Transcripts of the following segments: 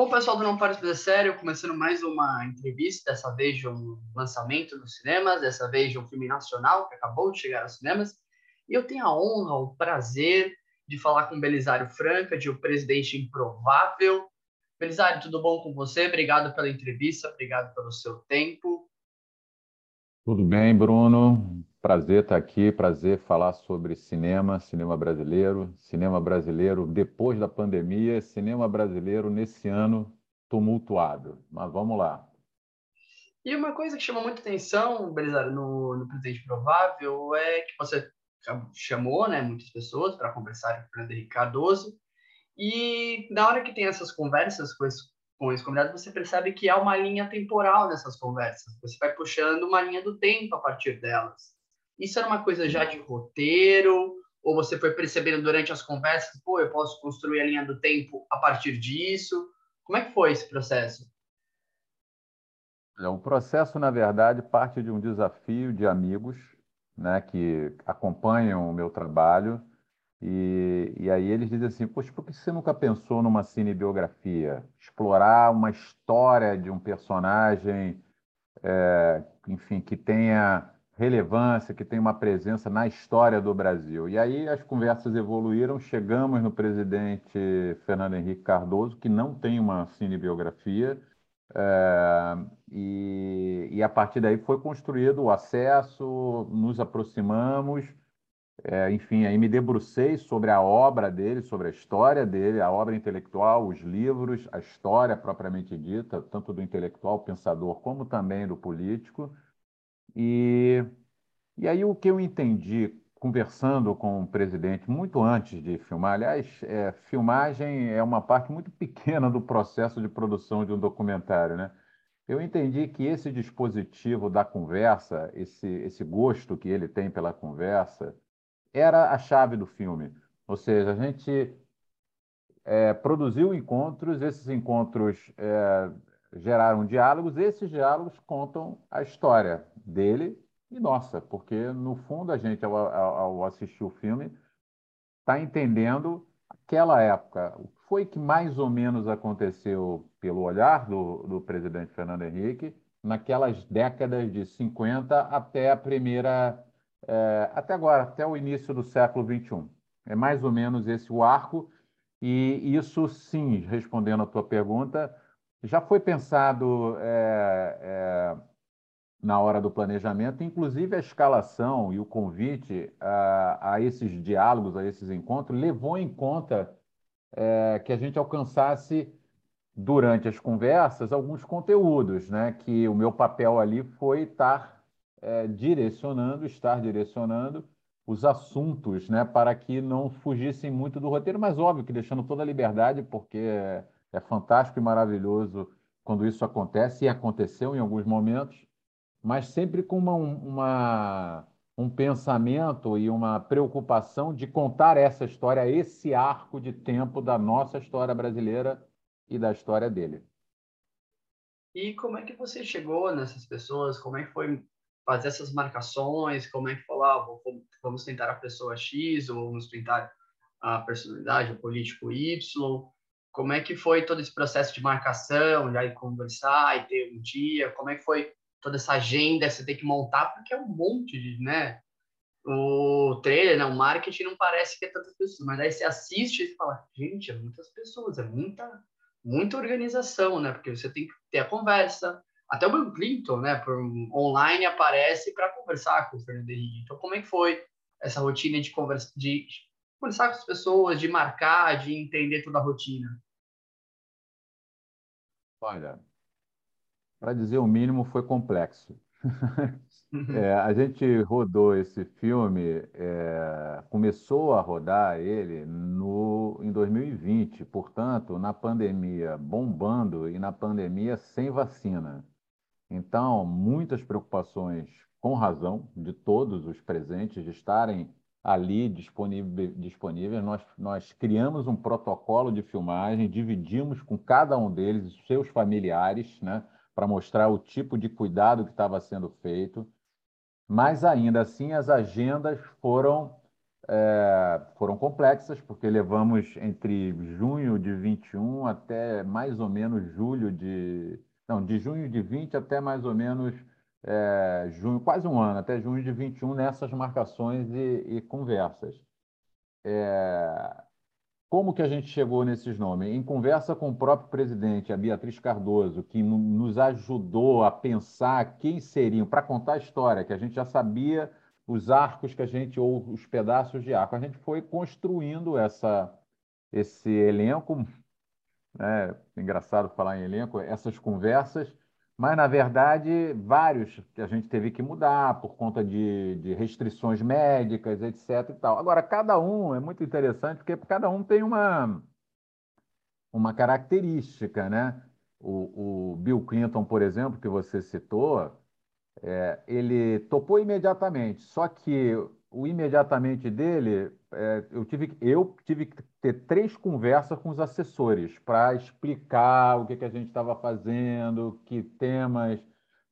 Bom, pessoal do Não Para de Sério, começando mais uma entrevista, dessa vez de um lançamento nos cinemas, dessa vez de um filme nacional que acabou de chegar aos cinemas. E eu tenho a honra, o prazer de falar com Belisário Franca, de O Presidente Improvável. Belisário, tudo bom com você? Obrigado pela entrevista, obrigado pelo seu tempo. Tudo bem, Bruno. Prazer estar aqui, prazer falar sobre cinema, cinema brasileiro, cinema brasileiro depois da pandemia, cinema brasileiro nesse ano tumultuado. Mas vamos lá. E uma coisa que chama muita atenção, Belisário, no, no Presidente Provável é que você chamou né, muitas pessoas para conversar com o Henrique Cardoso e na hora que tem essas conversas com esse, com esse convidado, você percebe que há uma linha temporal nessas conversas. Você vai puxando uma linha do tempo a partir delas. Isso era uma coisa já de roteiro? Ou você foi percebendo durante as conversas, pô, eu posso construir a linha do tempo a partir disso? Como é que foi esse processo? É, o processo, na verdade, parte de um desafio de amigos né, que acompanham o meu trabalho. E, e aí eles dizem assim: Poxa, por que você nunca pensou numa cinebiografia? Explorar uma história de um personagem, é, enfim, que tenha relevância, que tem uma presença na história do Brasil. E aí as conversas evoluíram, chegamos no presidente Fernando Henrique Cardoso, que não tem uma cinebiografia, é, e, e, a partir daí foi construído o acesso, nos aproximamos, é, enfim, aí me debrucei sobre a obra dele, sobre a história dele, a obra intelectual, os livros, a história propriamente dita, tanto do intelectual, pensador, como também do político. E, e aí o que eu entendi conversando com o presidente muito antes de filmar, aliás, é, filmagem é uma parte muito pequena do processo de produção de um documentário, né? Eu entendi que esse dispositivo da conversa, esse, esse gosto que ele tem pela conversa, era a chave do filme. Ou seja, a gente é, produziu encontros, esses encontros é, geraram diálogos, esses diálogos contam a história dele e nossa, porque no fundo a gente, ao, ao assistir o filme, está entendendo aquela época, o que foi que mais ou menos aconteceu pelo olhar do, do presidente Fernando Henrique naquelas décadas de 50 até a primeira, é, até agora, até o início do século 21. É mais ou menos esse o arco, e isso sim, respondendo à tua pergunta, já foi pensado é, é, na hora do planejamento, inclusive a escalação e o convite a, a esses diálogos, a esses encontros, levou em conta é, que a gente alcançasse durante as conversas alguns conteúdos, né? Que o meu papel ali foi estar é, direcionando, estar direcionando os assuntos, né? Para que não fugissem muito do roteiro, mas óbvio que deixando toda a liberdade, porque é, fantástico e maravilhoso quando isso acontece e aconteceu em alguns momentos mas sempre com uma, uma, um pensamento e uma preocupação de contar essa história, esse arco de tempo da nossa história brasileira e da história dele. E como é que você chegou nessas pessoas? Como é que foi fazer essas marcações? Como é que falar, ah, vamos tentar a pessoa X ou vamos tentar a personalidade, o político Y? Como é que foi todo esse processo de marcação, de conversar e ter um dia? Como é que foi toda essa agenda você tem que montar, porque é um monte de, né? O trailer, né? o marketing não parece que é tantas pessoas, mas aí você assiste e fala, gente, é muitas pessoas, é muita, muita organização, né? Porque você tem que ter a conversa. Até o Bill Clinton, né, por online aparece para conversar com o Fernando Henrique. Então, como é que foi essa rotina de conversa, de conversar com as pessoas, de marcar, de entender toda a rotina? Olha, para dizer o mínimo, foi complexo. É, a gente rodou esse filme, é, começou a rodar ele no, em 2020, portanto, na pandemia bombando e na pandemia sem vacina. Então, muitas preocupações, com razão, de todos os presentes, de estarem ali disponíveis. Nós, nós criamos um protocolo de filmagem, dividimos com cada um deles, seus familiares, né? para mostrar o tipo de cuidado que estava sendo feito, mas ainda assim as agendas foram é, foram complexas, porque levamos entre junho de 21 até mais ou menos julho de. Não, de junho de 20 até mais ou menos é, junho, quase um ano, até junho de 21, nessas marcações e, e conversas. É, como que a gente chegou nesses nomes? Em conversa com o próprio presidente, a Beatriz Cardoso, que nos ajudou a pensar quem seriam, para contar a história, que a gente já sabia os arcos que a gente, ou os pedaços de arco. A gente foi construindo essa, esse elenco, né? engraçado falar em elenco, essas conversas, mas, na verdade, vários que a gente teve que mudar por conta de, de, restrições médicas, etc. E tal. Agora, cada um é muito interessante, porque cada um tem uma, uma característica. Né? O, o Bill Clinton, por exemplo, que você citou, é, ele topou imediatamente, só que o imediatamente dele, é, eu, tive, eu tive que ter três conversas com os assessores para explicar o que, que a gente estava fazendo, que temas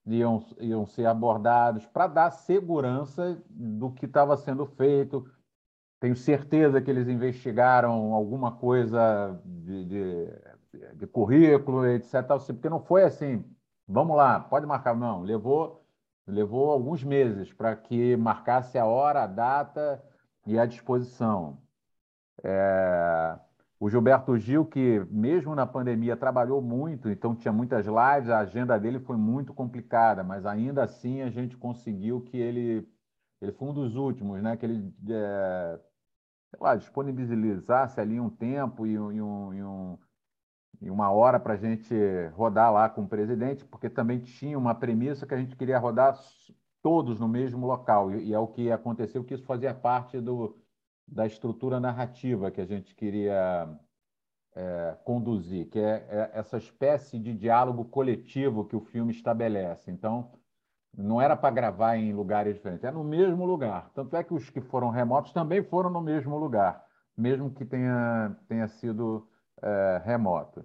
iam, iam ser abordados, para dar segurança do que estava sendo feito. Tenho certeza que eles investigaram alguma coisa de, de, de currículo, etc. Porque não foi assim, vamos lá, pode marcar, não. Levou Levou alguns meses para que marcasse a hora, a data e a disposição. É... O Gilberto Gil, que mesmo na pandemia trabalhou muito, então tinha muitas lives, a agenda dele foi muito complicada, mas ainda assim a gente conseguiu que ele, ele foi um dos últimos, né? Que ele é, lá, disponibilizasse ali um tempo e, um, e um, e uma hora para a gente rodar lá com o presidente, porque também tinha uma premissa que a gente queria rodar todos no mesmo local, e, e é o que aconteceu, que isso fazia parte do, da estrutura narrativa que a gente queria é, conduzir, que é, é, essa espécie de diálogo coletivo que o filme estabelece. Então, não era para gravar em lugares diferentes, era no mesmo lugar. Tanto é que os que foram remotos também foram no mesmo lugar, mesmo que tenha, tenha sido é, remota.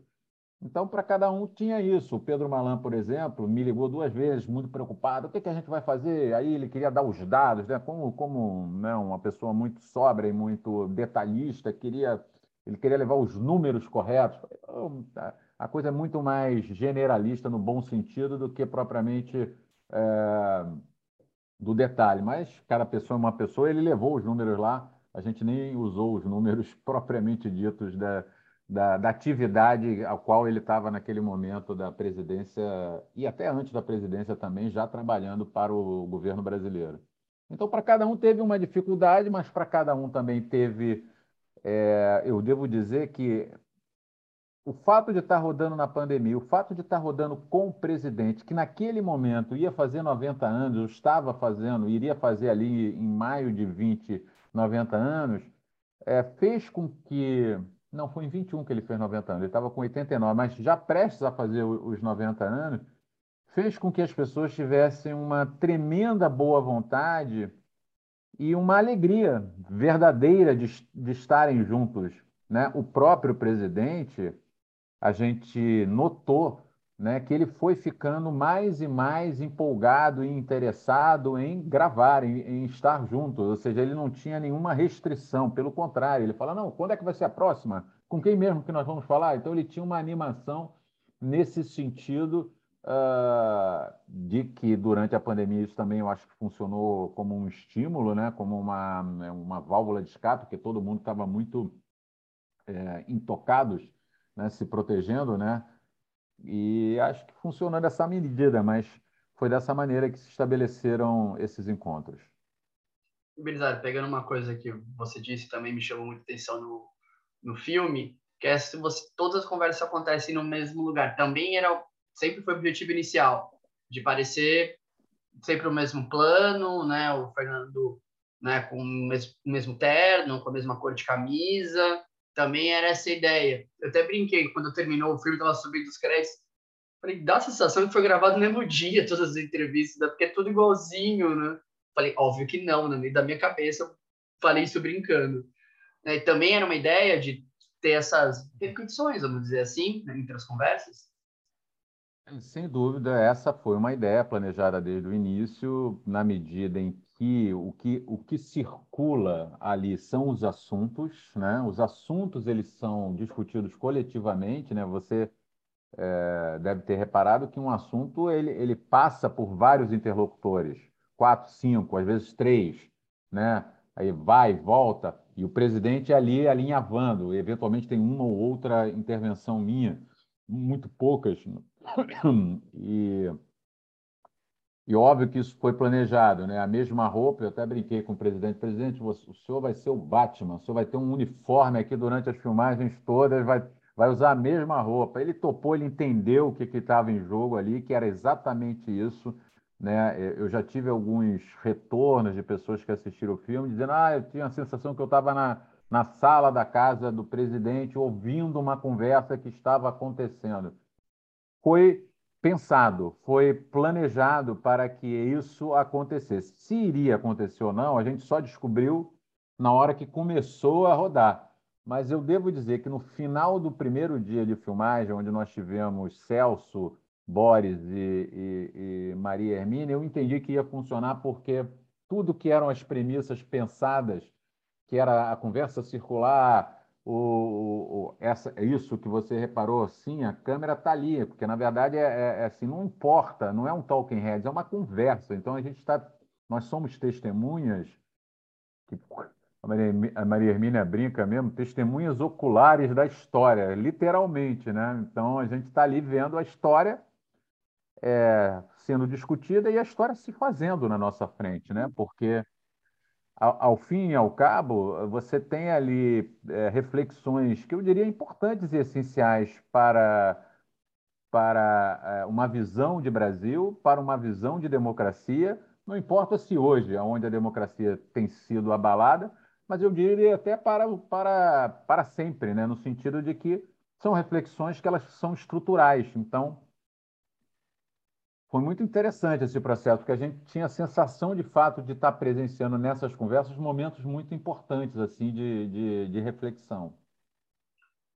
Então, para cada um tinha isso. O Pedro Malan, por exemplo, me ligou duas vezes, muito preocupado. O que, que a gente vai fazer? Aí ele queria dar os dados, né? como, como né, uma pessoa muito sóbria e muito detalhista, queria, ele queria levar os números corretos. A coisa é muito mais generalista, no bom sentido, do que propriamente é, do detalhe. Mas cada pessoa é uma pessoa, ele levou os números lá. A gente nem usou os números propriamente ditos da da, da atividade a qual ele estava naquele momento da presidência e até antes da presidência também, já trabalhando para o governo brasileiro. Então, para cada um teve uma dificuldade, mas para cada um também teve. É, eu devo dizer que o fato de estar rodando na pandemia, o fato de estar rodando com o presidente, que naquele momento ia fazer 90 anos, estava fazendo, iria fazer ali em maio de 20, 90 anos, é, fez com que não, foi em 21 que ele fez 90 anos. Ele estava com 89, mas já prestes a fazer os 90 anos, fez com que as pessoas tivessem uma tremenda boa vontade e uma alegria verdadeira de, de estarem juntos. Né? O próprio presidente, a gente notou né, que ele foi ficando mais e mais empolgado e interessado em gravar, em, em, estar junto. Ou seja, ele não tinha nenhuma restrição, pelo contrário, ele fala: não, quando é que vai ser a próxima? Com quem mesmo que nós vamos falar? Então, ele tinha uma animação nesse sentido. Uh, de que durante a pandemia isso também eu acho que funcionou como um estímulo, né? como uma, uma válvula de escape, porque todo mundo estava muito é, intocados, né? se protegendo, né? E acho que funcionou dessa medida, mas foi dessa maneira que se estabeleceram esses encontros. Belisário, pegando uma coisa que você disse também me chamou muita atenção no, no filme, que é se você, todas as conversas acontecem no mesmo lugar. Também era sempre foi o objetivo inicial de parecer sempre o mesmo plano, né? O Fernando, né, com o mesmo terno, com a mesma cor de camisa, também era essa ideia. Eu até brinquei, quando terminou o filme, estava subindo os créditos. Falei, dá a sensação que foi gravado no mesmo dia, todas as entrevistas, né? porque é tudo igualzinho, né? Falei, óbvio que não, né? Da minha cabeça, eu falei isso brincando. E também era uma ideia de ter essas repetições, vamos dizer assim, né? entre as conversas. Sem dúvida, essa foi uma ideia planejada desde o início, na medida em que o que o que circula ali são os assuntos, né? Os assuntos eles são discutidos coletivamente, né? Você é, deve ter reparado que um assunto ele, ele passa por vários interlocutores, quatro, cinco, às vezes três, né? Aí vai, volta, e o presidente ali alinhavando, eventualmente tem uma ou outra intervenção minha, muito poucas, e, e óbvio que isso foi planejado, né? A mesma roupa, eu até brinquei com o presidente, presidente, o senhor vai ser o Batman, o senhor vai ter um uniforme aqui durante as filmagens todas, vai vai usar a mesma roupa. Ele topou, ele entendeu o que estava em jogo ali, que era exatamente isso. Né? Eu já tive alguns retornos de pessoas que assistiram o filme, dizendo: Ah, eu tinha a sensação que eu estava na, na sala da casa do presidente, ouvindo uma conversa que estava acontecendo. Foi pensado, foi planejado para que isso acontecesse. Se iria acontecer ou não, a gente só descobriu na hora que começou a rodar. Mas eu devo dizer que no final do primeiro dia de filmagem, onde nós tivemos Celso, Boris e, e, e Maria Hermínia, eu entendi que ia funcionar porque tudo que eram as premissas pensadas, que era a conversa circular, o, o, essa, isso que você reparou, sim, a câmera está ali, porque na verdade é, é, é, assim, não importa, não é um talking heads, é uma conversa. Então a gente está, nós somos testemunhas que a Maria, a Maria Hermínia brinca mesmo, testemunhas oculares da história, literalmente, né? Então a gente está ali vendo a história é, sendo discutida e a história se fazendo na nossa frente, né? Porque ao, ao fim e ao cabo você tem ali é, reflexões que eu diria importantes e essenciais para para é, uma visão de Brasil, para uma visão de democracia. Não importa se hoje, onde a democracia tem sido abalada, mas eu diria até para, para, para sempre, né? no sentido de que são reflexões que elas são estruturais. Então, foi muito interessante esse processo, porque a gente tinha a sensação, de fato, de estar presenciando nessas conversas momentos muito importantes assim de, de, de reflexão.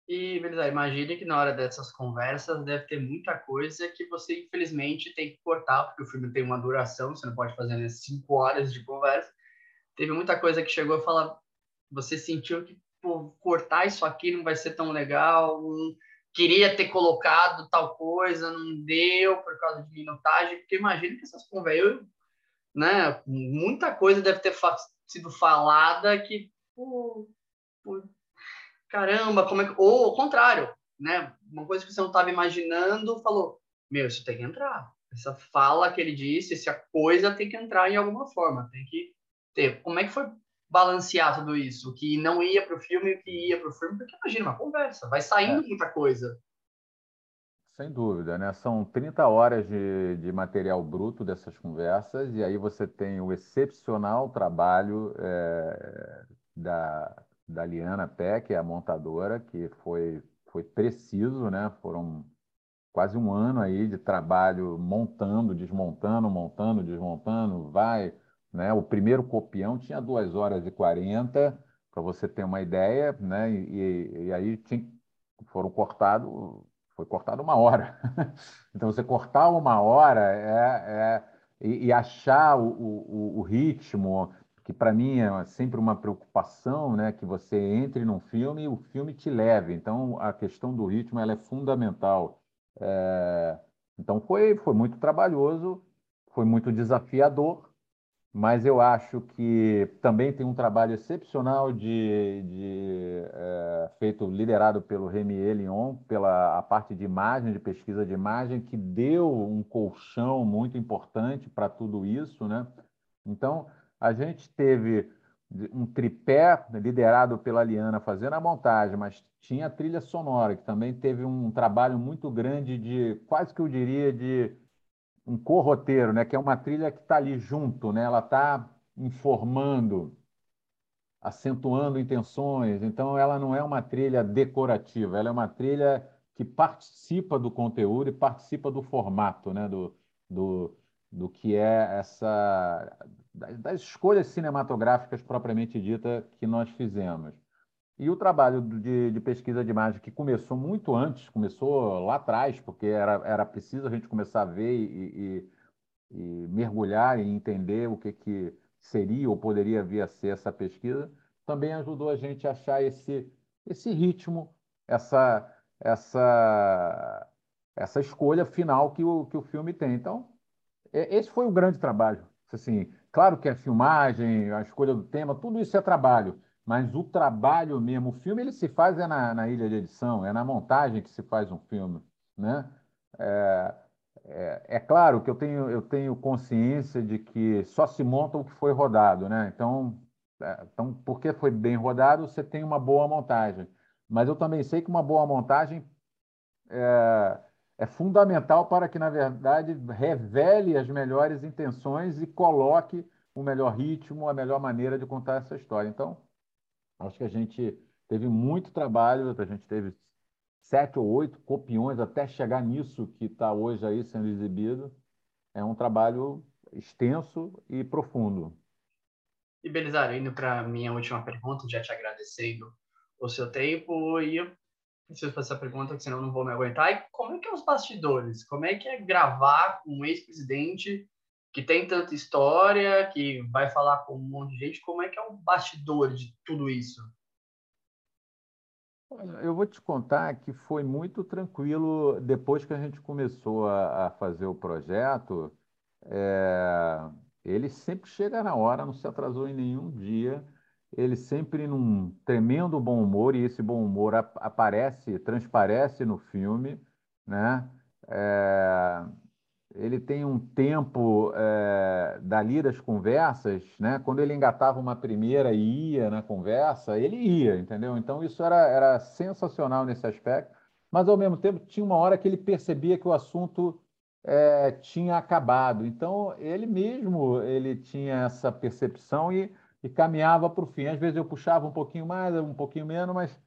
E, beleza, imagine que na hora dessas conversas deve ter muita coisa que você, infelizmente, tem que cortar, porque o filme tem uma duração, você não pode fazer cinco horas de conversa teve muita coisa que chegou a falar, você sentiu que pô, cortar isso aqui não vai ser tão legal, queria ter colocado tal coisa, não deu por causa de minutagem, porque imagina que essas conversas, né, muita coisa deve ter fa sido falada que, pô, pô, caramba, como é que... Ou ao contrário, né, uma coisa que você não estava imaginando, falou, meu, isso tem que entrar. Essa fala que ele disse, essa coisa tem que entrar em alguma forma, tem que ter. Como é que foi balancear tudo isso? O que não ia para o filme e o que ia para o filme? Porque imagina, uma conversa, vai saindo é. muita coisa. Sem dúvida, né? São 30 horas de, de material bruto dessas conversas, e aí você tem o excepcional trabalho é, da, da Liana que é a montadora, que foi, foi preciso, né? Foram quase um ano aí de trabalho montando, desmontando, montando, desmontando, vai né? O primeiro copião tinha 2 horas e 40, para você ter uma ideia, né? e, e aí tinha, foram cortados, foi cortado uma hora. então, você cortar uma hora é, é e, e, achar o, o, o ritmo, que para mim é sempre uma preocupação, né? que você entre num filme e o filme te leve. Então, a questão do ritmo ela é fundamental. É, então, foi, foi muito trabalhoso, foi muito desafiador, mas eu acho que também tem um trabalho excepcional de, de é, feito liderado pelo Remy Lyon, pela a parte de imagem, de pesquisa de imagem, que deu um colchão muito importante para tudo isso, né? Então, a gente teve um tripé liderado pela Liana fazendo a montagem, mas tinha a trilha sonora, que também teve um trabalho muito grande de, quase que eu diria, de um corroteiro, né, que é uma trilha que está ali junto, né, ela está informando, acentuando intenções. Então, ela não é uma trilha decorativa, ela é uma trilha que participa do conteúdo e participa do formato, né, do, do, do que é essa das escolhas cinematográficas propriamente dita que nós fizemos. E o trabalho de, de, pesquisa de imagem, que começou muito antes, começou lá atrás, porque era, era preciso a gente começar a ver e, e, e mergulhar e entender o que, que seria ou poderia vir a ser essa pesquisa, também ajudou a gente a achar esse, esse ritmo, essa, essa, essa escolha final que o, que o filme tem. Então, esse foi o grande trabalho. Assim, claro que a filmagem, a escolha do tema, tudo isso é trabalho, mas o trabalho mesmo, o filme, ele se faz é na, na ilha de edição, é na montagem que se faz um filme, né? É, é, é, claro que eu tenho, eu tenho consciência de que só se monta o que foi rodado, né? Então, é, então, porque foi bem rodado, você tem uma boa montagem. Mas eu também sei que uma boa montagem é, é fundamental para que, na verdade, revele as melhores intenções e coloque o melhor ritmo, a melhor maneira de contar essa história. Então, acho que a gente teve muito trabalho, a gente teve sete ou oito copiões até chegar nisso que está hoje aí sendo exibido. É um trabalho extenso e profundo. E Belisário, indo para minha última pergunta, já te agradecendo o seu tempo, e eu preciso fazer essa pergunta, que senão não vou me aguentar. E como é que é os bastidores? Como é que é gravar com um ex-presidente que tem tanta história, que vai falar com um monte de gente? Como é que é o bastidor de tudo isso? Eu vou te contar que foi muito tranquilo depois que a gente começou a, a fazer o projeto. É, ele sempre chega na hora, não se atrasou em nenhum dia. Ele sempre num tremendo bom humor e esse bom humor aparece, transparece no filme, né? É, ele tem um tempo é, dali das conversas, né? Quando ele engatava uma primeira e ia na conversa, ele ia, entendeu? Então isso era, era sensacional nesse aspecto, mas ao mesmo tempo tinha uma hora que ele percebia que o assunto é, tinha acabado. Então ele mesmo ele tinha essa percepção e, e caminhava para o fim. Às vezes eu puxava um pouquinho mais, um pouquinho menos, mas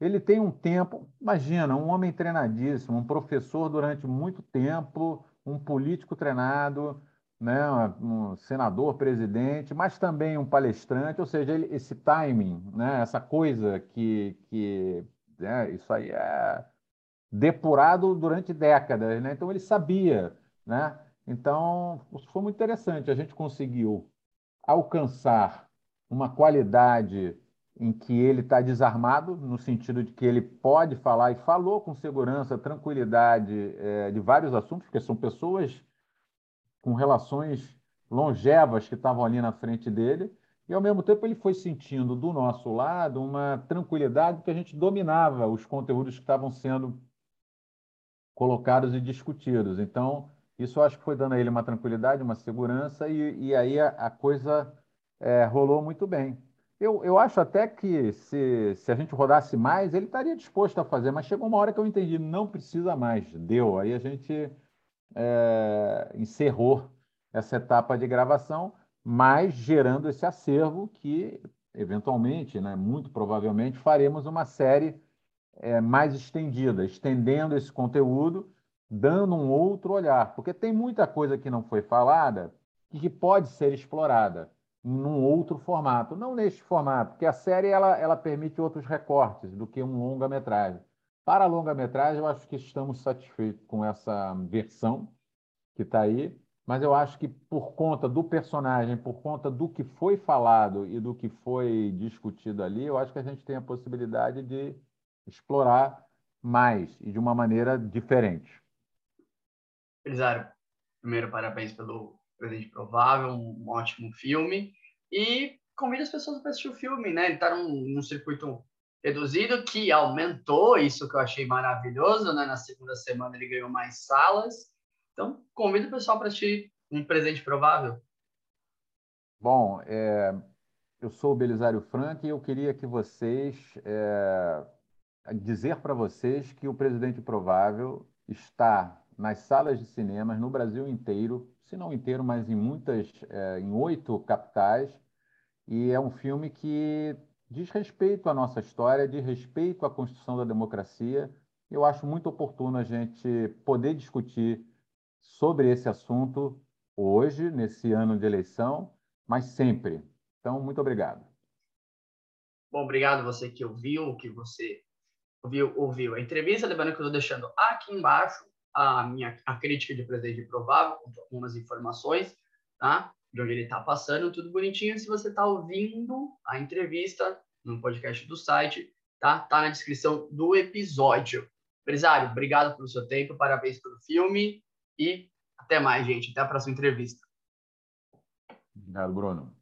ele tem um tempo. Imagina, um homem treinadíssimo, um professor durante muito tempo um político treinado, né, um senador, presidente, mas também um palestrante, ou seja, ele, esse timing, né, essa coisa que, que né, isso aí é depurado durante décadas, né? Então ele sabia, né? Então foi muito interessante. A gente conseguiu alcançar uma qualidade em que ele está desarmado, no sentido de que ele pode falar e falou com segurança, tranquilidade é, de vários assuntos, porque são pessoas com relações longevas que estavam ali na frente dele, e ao mesmo tempo ele foi sentindo do nosso lado uma tranquilidade que a gente dominava os conteúdos que estavam sendo colocados e discutidos. Então, isso acho que foi dando a ele uma tranquilidade, uma segurança, e, e aí a, a coisa é, rolou muito bem. Eu, eu acho até que se, se a gente rodasse mais, ele estaria disposto a fazer, mas chegou uma hora que eu entendi, não precisa mais, deu. Aí a gente é, encerrou essa etapa de gravação, mas gerando esse acervo que, eventualmente, né, muito provavelmente, faremos uma série é, mais estendida, estendendo esse conteúdo, dando um outro olhar, porque tem muita coisa que não foi falada e que pode ser explorada num outro formato, não neste formato, porque a série ela, ela permite outros recortes do que um longa-metragem. Para a longa-metragem, eu acho que estamos satisfeitos com essa versão que está aí, mas eu acho que por conta do personagem, por conta do que foi falado e do que foi discutido ali, eu acho que a gente tem a possibilidade de explorar mais e de uma maneira diferente. Elisário, primeiro parabéns pelo Presente Provável, um ótimo filme. E convido as pessoas para assistir o filme, né? Ele está num, num, circuito reduzido que aumentou, isso que eu achei maravilhoso, né? Na segunda semana ele ganhou mais salas. Então, convido o pessoal para assistir Um Presente Provável. Bom, é, eu sou o Belisário Frank e eu queria que vocês é, dizer para vocês que o Presidente Provável está nas salas de cinemas no Brasil inteiro, se não inteiro, mas em muitas, é, em oito capitais, e é um filme que diz respeito à nossa história, diz respeito à construção da democracia. Eu acho muito oportuno a gente poder discutir sobre esse assunto hoje, nesse ano de eleição, mas sempre. Então, muito obrigado. Bom, obrigado você que ouviu, que você ouviu, ouviu a entrevista. Lembrando que eu estou deixando aqui embaixo a minha a crítica de presente provável, com algumas informações, tá? de onde ele está passando, tudo bonitinho. Se você está ouvindo a entrevista no podcast do site, tá? Tá na descrição do episódio. Empresário, obrigado pelo seu tempo, parabéns pelo filme e até mais, gente. Até a próxima entrevista. Obrigado, Bruno.